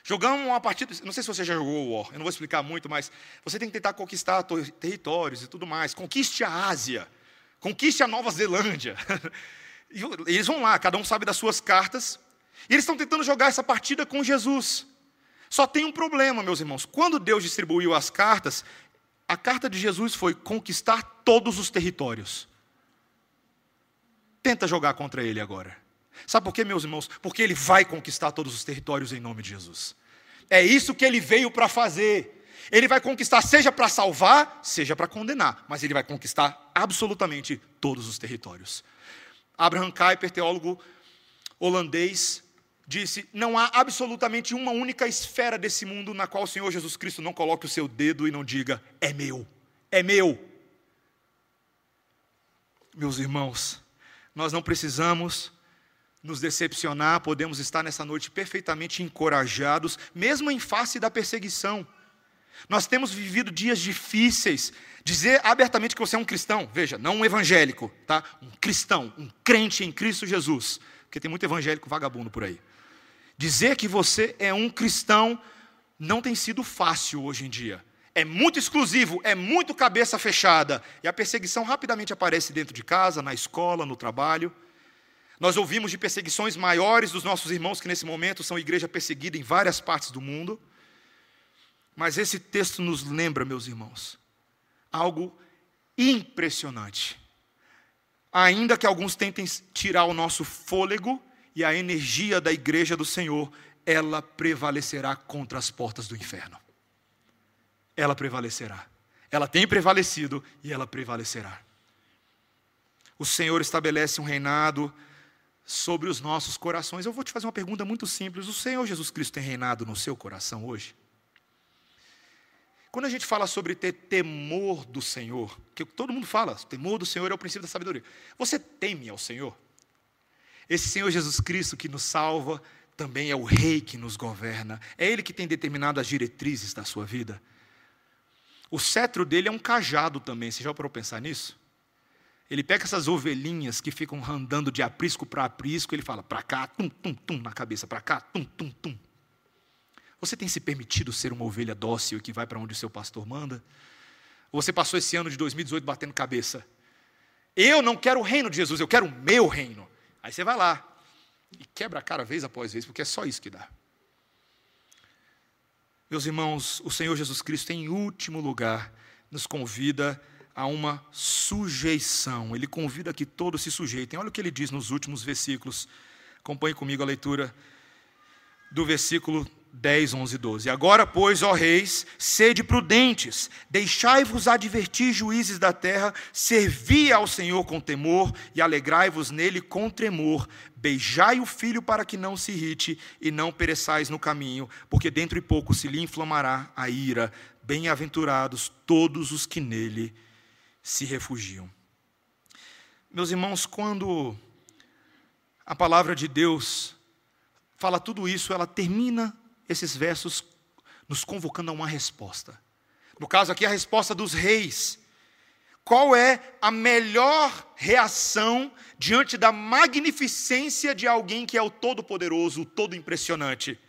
Jogamos uma partida, não sei se você já jogou War, eu não vou explicar muito, mas você tem que tentar conquistar territórios e tudo mais. Conquiste a Ásia, conquiste a Nova Zelândia. Eles vão lá, cada um sabe das suas cartas, e eles estão tentando jogar essa partida com Jesus. Só tem um problema, meus irmãos. Quando Deus distribuiu as cartas, a carta de Jesus foi conquistar todos os territórios. Tenta jogar contra ele agora. Sabe por quê, meus irmãos? Porque ele vai conquistar todos os territórios em nome de Jesus. É isso que ele veio para fazer. Ele vai conquistar, seja para salvar, seja para condenar, mas ele vai conquistar absolutamente todos os territórios. Abraham Kuyper, teólogo holandês, disse: Não há absolutamente uma única esfera desse mundo na qual o Senhor Jesus Cristo não coloque o seu dedo e não diga: É meu, é meu. Meus irmãos, nós não precisamos nos decepcionar, podemos estar nessa noite perfeitamente encorajados, mesmo em face da perseguição. Nós temos vivido dias difíceis. Dizer abertamente que você é um cristão, veja, não um evangélico, tá? Um cristão, um crente em Cristo Jesus, porque tem muito evangélico vagabundo por aí. Dizer que você é um cristão não tem sido fácil hoje em dia. É muito exclusivo, é muito cabeça fechada. E a perseguição rapidamente aparece dentro de casa, na escola, no trabalho. Nós ouvimos de perseguições maiores dos nossos irmãos que nesse momento são igreja perseguida em várias partes do mundo. Mas esse texto nos lembra, meus irmãos, algo impressionante. Ainda que alguns tentem tirar o nosso fôlego e a energia da igreja do Senhor, ela prevalecerá contra as portas do inferno. Ela prevalecerá. Ela tem prevalecido e ela prevalecerá. O Senhor estabelece um reinado sobre os nossos corações. Eu vou te fazer uma pergunta muito simples: o Senhor Jesus Cristo tem reinado no seu coração hoje? Quando a gente fala sobre ter temor do Senhor, que todo mundo fala, temor do Senhor é o princípio da sabedoria. Você teme ao Senhor? Esse Senhor Jesus Cristo que nos salva, também é o Rei que nos governa. É Ele que tem determinado as diretrizes da sua vida. O cetro dele é um cajado também. Você já parou pensar nisso? Ele pega essas ovelhinhas que ficam andando de aprisco para aprisco, ele fala para cá, tum, tum, tum, na cabeça, para cá, tum, tum, tum. Você tem se permitido ser uma ovelha dócil que vai para onde o seu pastor manda? Ou você passou esse ano de 2018 batendo cabeça? Eu não quero o reino de Jesus, eu quero o meu reino. Aí você vai lá e quebra a cara vez após vez, porque é só isso que dá. Meus irmãos, o Senhor Jesus Cristo, em último lugar, nos convida a uma sujeição. Ele convida que todos se sujeitem. Olha o que ele diz nos últimos versículos. Acompanhe comigo a leitura do versículo 10, 11 e 12. Agora, pois, ó reis, sede prudentes, deixai-vos advertir juízes da terra, servi ao Senhor com temor e alegrai-vos nele com tremor. Beijai o filho para que não se irrite e não pereçais no caminho, porque dentro de pouco se lhe inflamará a ira. Bem-aventurados todos os que nele se refugiam. Meus irmãos, quando a palavra de Deus fala tudo isso, ela termina esses versos nos convocando a uma resposta. No caso aqui, a resposta dos reis. Qual é a melhor reação diante da magnificência de alguém que é o Todo-Poderoso, o Todo-Impressionante?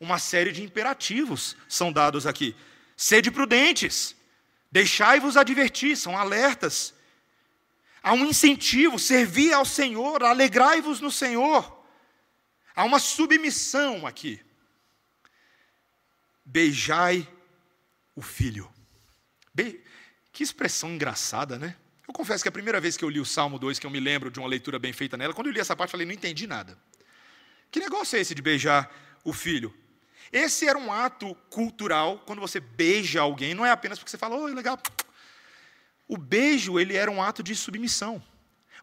Uma série de imperativos são dados aqui. Sede prudentes. Deixai-vos advertir, são alertas. Há um incentivo, servir ao Senhor, alegrai-vos no Senhor. Há uma submissão aqui. Beijai o filho. Be... Que expressão engraçada, né? Eu confesso que a primeira vez que eu li o Salmo 2, que eu me lembro de uma leitura bem feita nela, quando eu li essa parte, eu falei, não entendi nada. Que negócio é esse de beijar o filho? Esse era um ato cultural, quando você beija alguém, não é apenas porque você fala, oi, legal. O beijo, ele era um ato de submissão.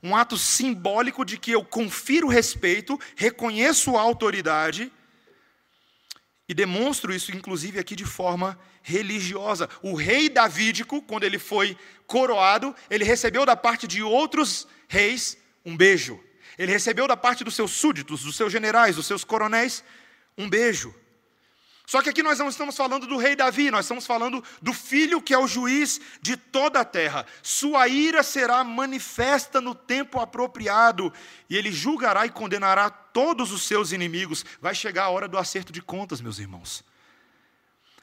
um ato simbólico de que eu confiro respeito, reconheço a autoridade e demonstro isso, inclusive, aqui de forma religiosa. O rei davídico, quando ele foi coroado, ele recebeu da parte de outros reis um beijo. Ele recebeu da parte dos seus súditos, dos seus generais, dos seus coronéis, um beijo. Só que aqui nós não estamos falando do rei Davi, nós estamos falando do filho que é o juiz de toda a terra. Sua ira será manifesta no tempo apropriado, e ele julgará e condenará todos os seus inimigos. Vai chegar a hora do acerto de contas, meus irmãos.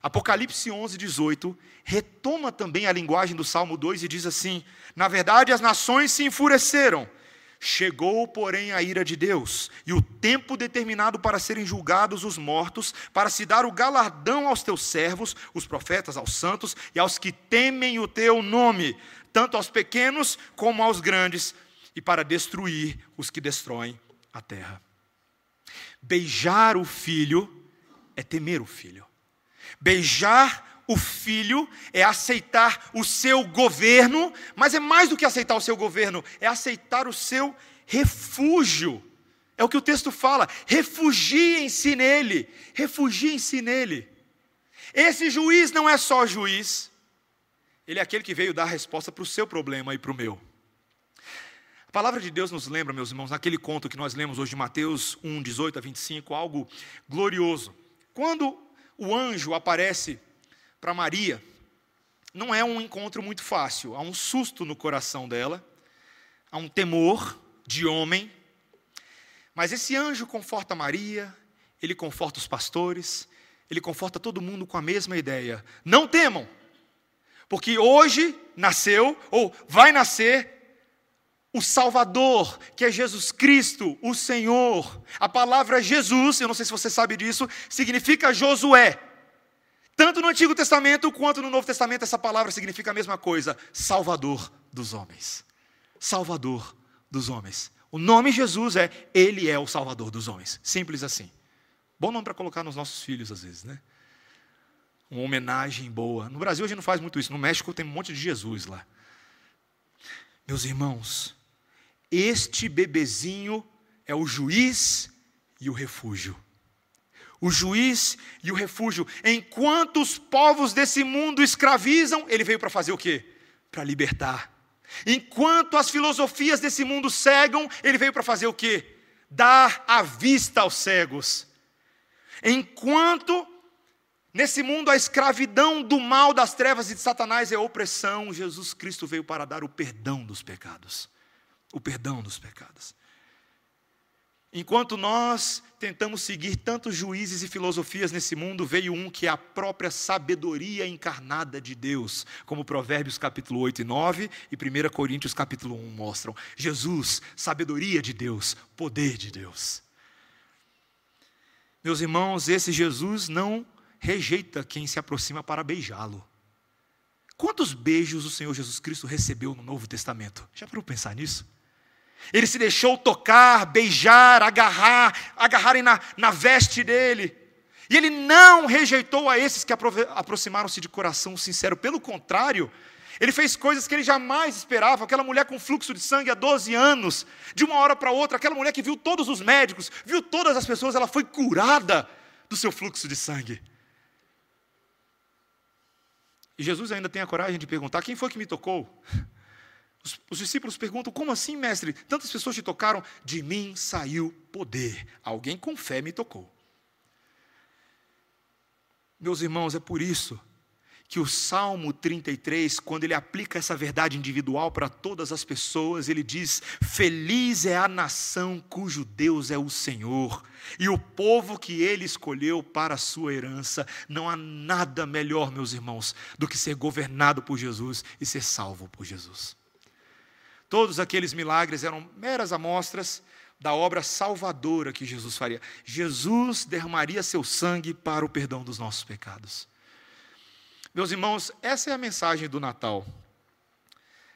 Apocalipse 11, 18 retoma também a linguagem do Salmo 2 e diz assim: Na verdade, as nações se enfureceram Chegou, porém, a ira de Deus, e o tempo determinado para serem julgados os mortos, para se dar o galardão aos teus servos, os profetas, aos santos e aos que temem o teu nome, tanto aos pequenos como aos grandes, e para destruir os que destroem a terra. Beijar o filho é temer o filho. Beijar o filho é aceitar o seu governo, mas é mais do que aceitar o seu governo, é aceitar o seu refúgio. É o que o texto fala: refugiem-se nele, refugiem-se nele. Esse juiz não é só juiz, ele é aquele que veio dar resposta para o seu problema e para o meu. A palavra de Deus nos lembra, meus irmãos, naquele conto que nós lemos hoje de Mateus 1, 18 a 25, algo glorioso. Quando o anjo aparece para Maria, não é um encontro muito fácil. Há um susto no coração dela, há um temor de homem. Mas esse anjo conforta Maria, ele conforta os pastores, ele conforta todo mundo com a mesma ideia. Não temam, porque hoje nasceu, ou vai nascer, o Salvador, que é Jesus Cristo, o Senhor. A palavra Jesus, eu não sei se você sabe disso, significa Josué. Tanto no Antigo Testamento quanto no Novo Testamento, essa palavra significa a mesma coisa: Salvador dos homens. Salvador dos homens. O nome Jesus é Ele é o Salvador dos homens. Simples assim. Bom nome para colocar nos nossos filhos, às vezes, né? Uma homenagem boa. No Brasil a gente não faz muito isso. No México tem um monte de Jesus lá. Meus irmãos, este bebezinho é o juiz e o refúgio o juiz e o refúgio. Enquanto os povos desse mundo escravizam, ele veio para fazer o quê? Para libertar. Enquanto as filosofias desse mundo cegam, ele veio para fazer o quê? Dar a vista aos cegos. Enquanto nesse mundo a escravidão do mal, das trevas e de Satanás é opressão, Jesus Cristo veio para dar o perdão dos pecados. O perdão dos pecados. Enquanto nós tentamos seguir tantos juízes e filosofias nesse mundo, veio um que é a própria sabedoria encarnada de Deus, como Provérbios capítulo 8 e 9 e 1 Coríntios capítulo 1 mostram. Jesus, sabedoria de Deus, poder de Deus. Meus irmãos, esse Jesus não rejeita quem se aproxima para beijá-lo. Quantos beijos o Senhor Jesus Cristo recebeu no Novo Testamento? Já parou pensar nisso? Ele se deixou tocar, beijar, agarrar, agarrarem na, na veste dele. E ele não rejeitou a esses que aproximaram-se de coração sincero. Pelo contrário, ele fez coisas que ele jamais esperava. Aquela mulher com fluxo de sangue há 12 anos, de uma hora para outra, aquela mulher que viu todos os médicos, viu todas as pessoas, ela foi curada do seu fluxo de sangue. E Jesus ainda tem a coragem de perguntar: quem foi que me tocou? Os, os, discípulos perguntam: como assim, mestre? Tantas pessoas te tocaram? De mim saiu poder. Alguém com fé me tocou. Meus irmãos, é por isso que o Salmo 33, quando ele aplica essa verdade individual para todas as pessoas, ele diz: Feliz é a nação cujo Deus é o Senhor, e o povo que ele escolheu para a sua herança. Não há nada melhor, meus irmãos, do que ser governado por Jesus e ser salvo por Jesus. Todos aqueles milagres eram meras amostras da obra salvadora que Jesus faria. Jesus derramaria seu sangue para o perdão dos nossos pecados. Meus irmãos, essa é a mensagem do Natal.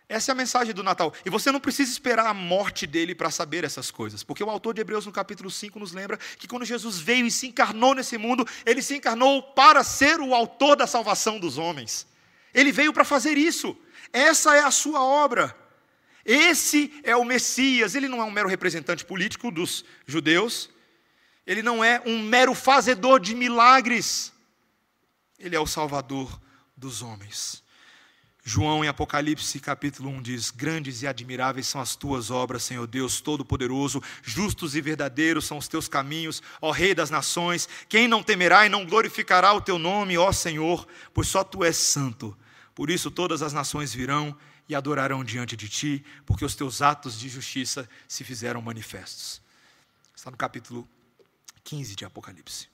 Essa é a mensagem do Natal. E você não precisa esperar a morte dele para saber essas coisas, porque o autor de Hebreus, no capítulo 5, nos lembra que quando Jesus veio e se encarnou nesse mundo, ele se encarnou para ser o autor da salvação dos homens. Ele veio para fazer isso. Essa é a sua obra. Esse é o Messias. Ele não é um mero representante político dos judeus. Ele não é um mero fazedor de milagres. Ele é o Salvador dos homens. João, em Apocalipse capítulo 1, diz: Grandes e admiráveis são as tuas obras, Senhor Deus Todo-Poderoso, justos e verdadeiros são os teus caminhos, ó Rei das nações. Quem não temerá e não glorificará o teu nome, ó Senhor, pois só tu és santo. Por isso todas as nações virão e adorarão diante de ti, porque os teus atos de justiça se fizeram manifestos. Está no capítulo 15 de Apocalipse.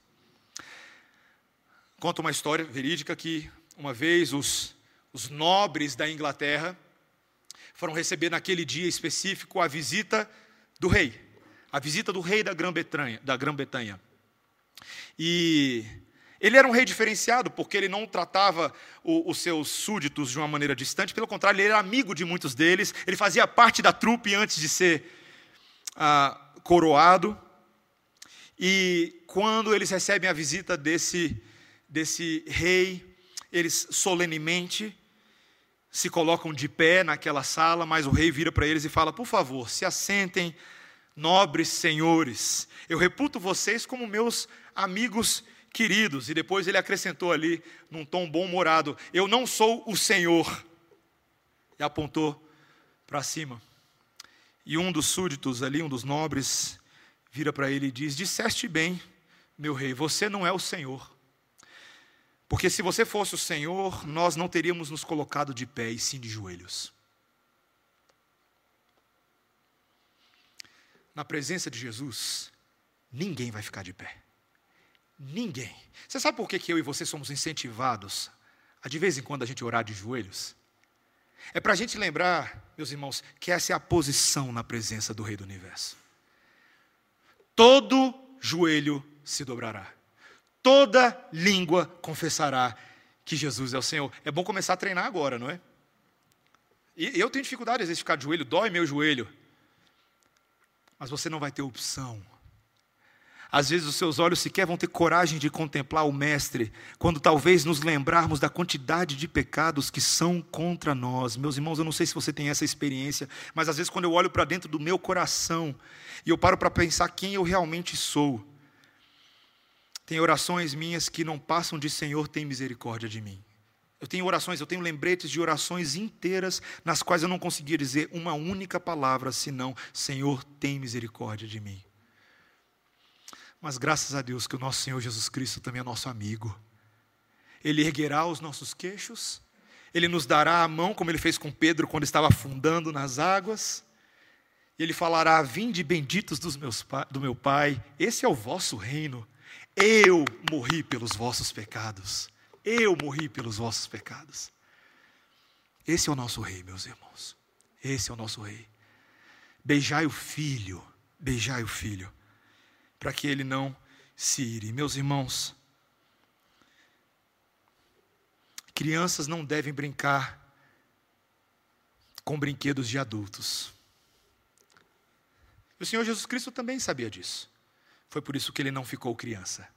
Conta uma história verídica que uma vez os os nobres da Inglaterra foram receber naquele dia específico a visita do rei, a visita do rei da Grã-Bretanha. Grã-Bretanha. E ele era um rei diferenciado, porque ele não tratava o, os seus súditos de uma maneira distante, pelo contrário, ele era amigo de muitos deles, ele fazia parte da trupe antes de ser ah, coroado. E quando eles recebem a visita desse, desse rei, eles solenemente se colocam de pé naquela sala, mas o rei vira para eles e fala: Por favor, se assentem, nobres senhores, eu reputo vocês como meus amigos queridos. E depois ele acrescentou ali, num tom bom-humorado: Eu não sou o Senhor. E apontou para cima. E um dos súditos ali, um dos nobres, vira para ele e diz: Disseste bem, meu rei, você não é o Senhor. Porque se você fosse o Senhor, nós não teríamos nos colocado de pé e sim de joelhos. Na presença de Jesus, ninguém vai ficar de pé. Ninguém. Você sabe por que, que eu e você somos incentivados a de vez em quando a gente orar de joelhos? É para a gente lembrar, meus irmãos, que essa é a posição na presença do Rei do Universo. Todo joelho se dobrará toda língua confessará que Jesus é o Senhor. É bom começar a treinar agora, não é? E eu tenho dificuldade às vezes de ficar de joelho, dói meu joelho. Mas você não vai ter opção. Às vezes os seus olhos sequer vão ter coragem de contemplar o Mestre, quando talvez nos lembrarmos da quantidade de pecados que são contra nós. Meus irmãos, eu não sei se você tem essa experiência, mas às vezes quando eu olho para dentro do meu coração e eu paro para pensar quem eu realmente sou, tem orações minhas que não passam de Senhor, tem misericórdia de mim. Eu tenho orações, eu tenho lembretes de orações inteiras nas quais eu não conseguia dizer uma única palavra senão Senhor, tem misericórdia de mim. Mas graças a Deus que o nosso Senhor Jesus Cristo também é nosso amigo. Ele erguerá os nossos queixos, ele nos dará a mão, como ele fez com Pedro quando estava afundando nas águas. Ele falará: Vinde benditos dos meus, do meu Pai, esse é o vosso reino. Eu morri pelos vossos pecados. Eu morri pelos vossos pecados. Esse é o nosso rei, meus irmãos. Esse é o nosso rei. Beijai o filho, beijai o filho, para que ele não se ire. Meus irmãos, crianças não devem brincar com brinquedos de adultos. O Senhor Jesus Cristo também sabia disso. Foi por isso que ele não ficou criança.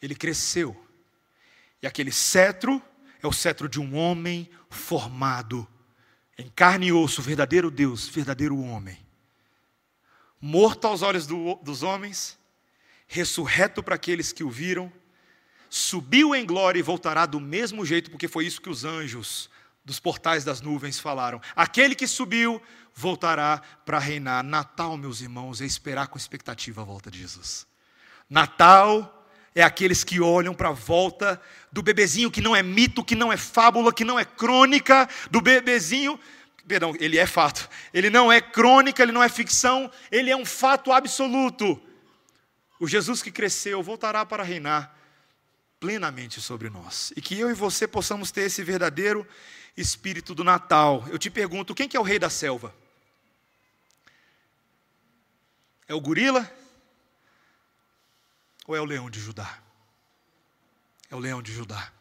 Ele cresceu. E aquele cetro é o cetro de um homem formado em carne e osso, verdadeiro Deus, verdadeiro homem. Morto aos olhos do, dos homens, ressurreto para aqueles que o viram, subiu em glória e voltará do mesmo jeito, porque foi isso que os anjos dos portais das nuvens falaram. Aquele que subiu voltará para reinar. Natal, meus irmãos, é esperar com expectativa a volta de Jesus. Natal é aqueles que olham para a volta do bebezinho que não é mito, que não é fábula, que não é crônica, do bebezinho. Perdão, ele é fato. Ele não é crônica, ele não é ficção, ele é um fato absoluto. O Jesus que cresceu voltará para reinar plenamente sobre nós. E que eu e você possamos ter esse verdadeiro espírito do Natal. Eu te pergunto, quem que é o rei da selva? É o gorila? Ou é o leão de Judá? É o leão de Judá.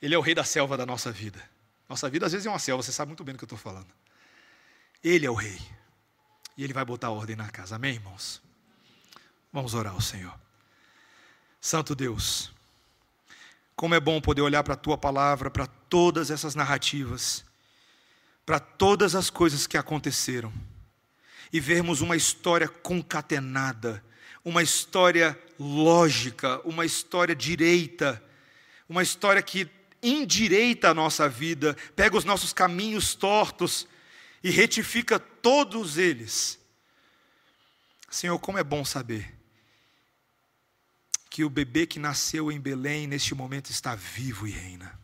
Ele é o rei da selva da nossa vida. Nossa vida às vezes é uma selva, você sabe muito bem do que eu estou falando. Ele é o rei. E ele vai botar ordem na casa. Amém, irmãos? Vamos orar ao Senhor. Santo Deus, como é bom poder olhar para a tua palavra, para todas essas narrativas, para todas as coisas que aconteceram e vermos uma história concatenada, uma história lógica, uma história direita, uma história que endireita a nossa vida, pega os nossos caminhos tortos e retifica todos eles. Senhor, como é bom saber que o bebê que nasceu em Belém neste momento está vivo e reina,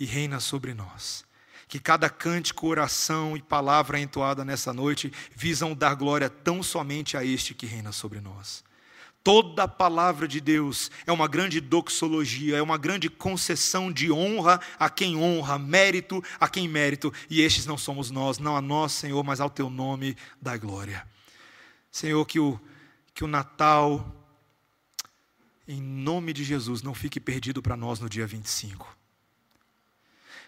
e reina sobre nós. Que cada cântico, oração e palavra entoada nessa noite visam dar glória tão somente a este que reina sobre nós. Toda a palavra de Deus é uma grande doxologia, é uma grande concessão de honra a quem honra, mérito a quem mérito, e estes não somos nós, não a nós, Senhor, mas ao teu nome da glória. Senhor, que o, que o Natal, em nome de Jesus, não fique perdido para nós no dia 25.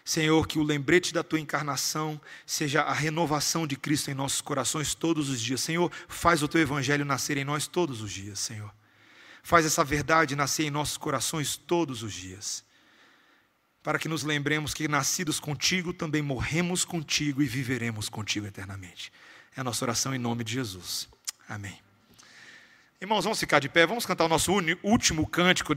Senhor, que o lembrete da tua encarnação seja a renovação de Cristo em nossos corações todos os dias. Senhor, faz o teu evangelho nascer em nós todos os dias, Senhor. Faz essa verdade nascer em nossos corações todos os dias. Para que nos lembremos que, nascidos contigo, também morremos contigo e viveremos contigo eternamente. É a nossa oração em nome de Jesus. Amém. Irmãos, vamos ficar de pé, vamos cantar o nosso último cântico.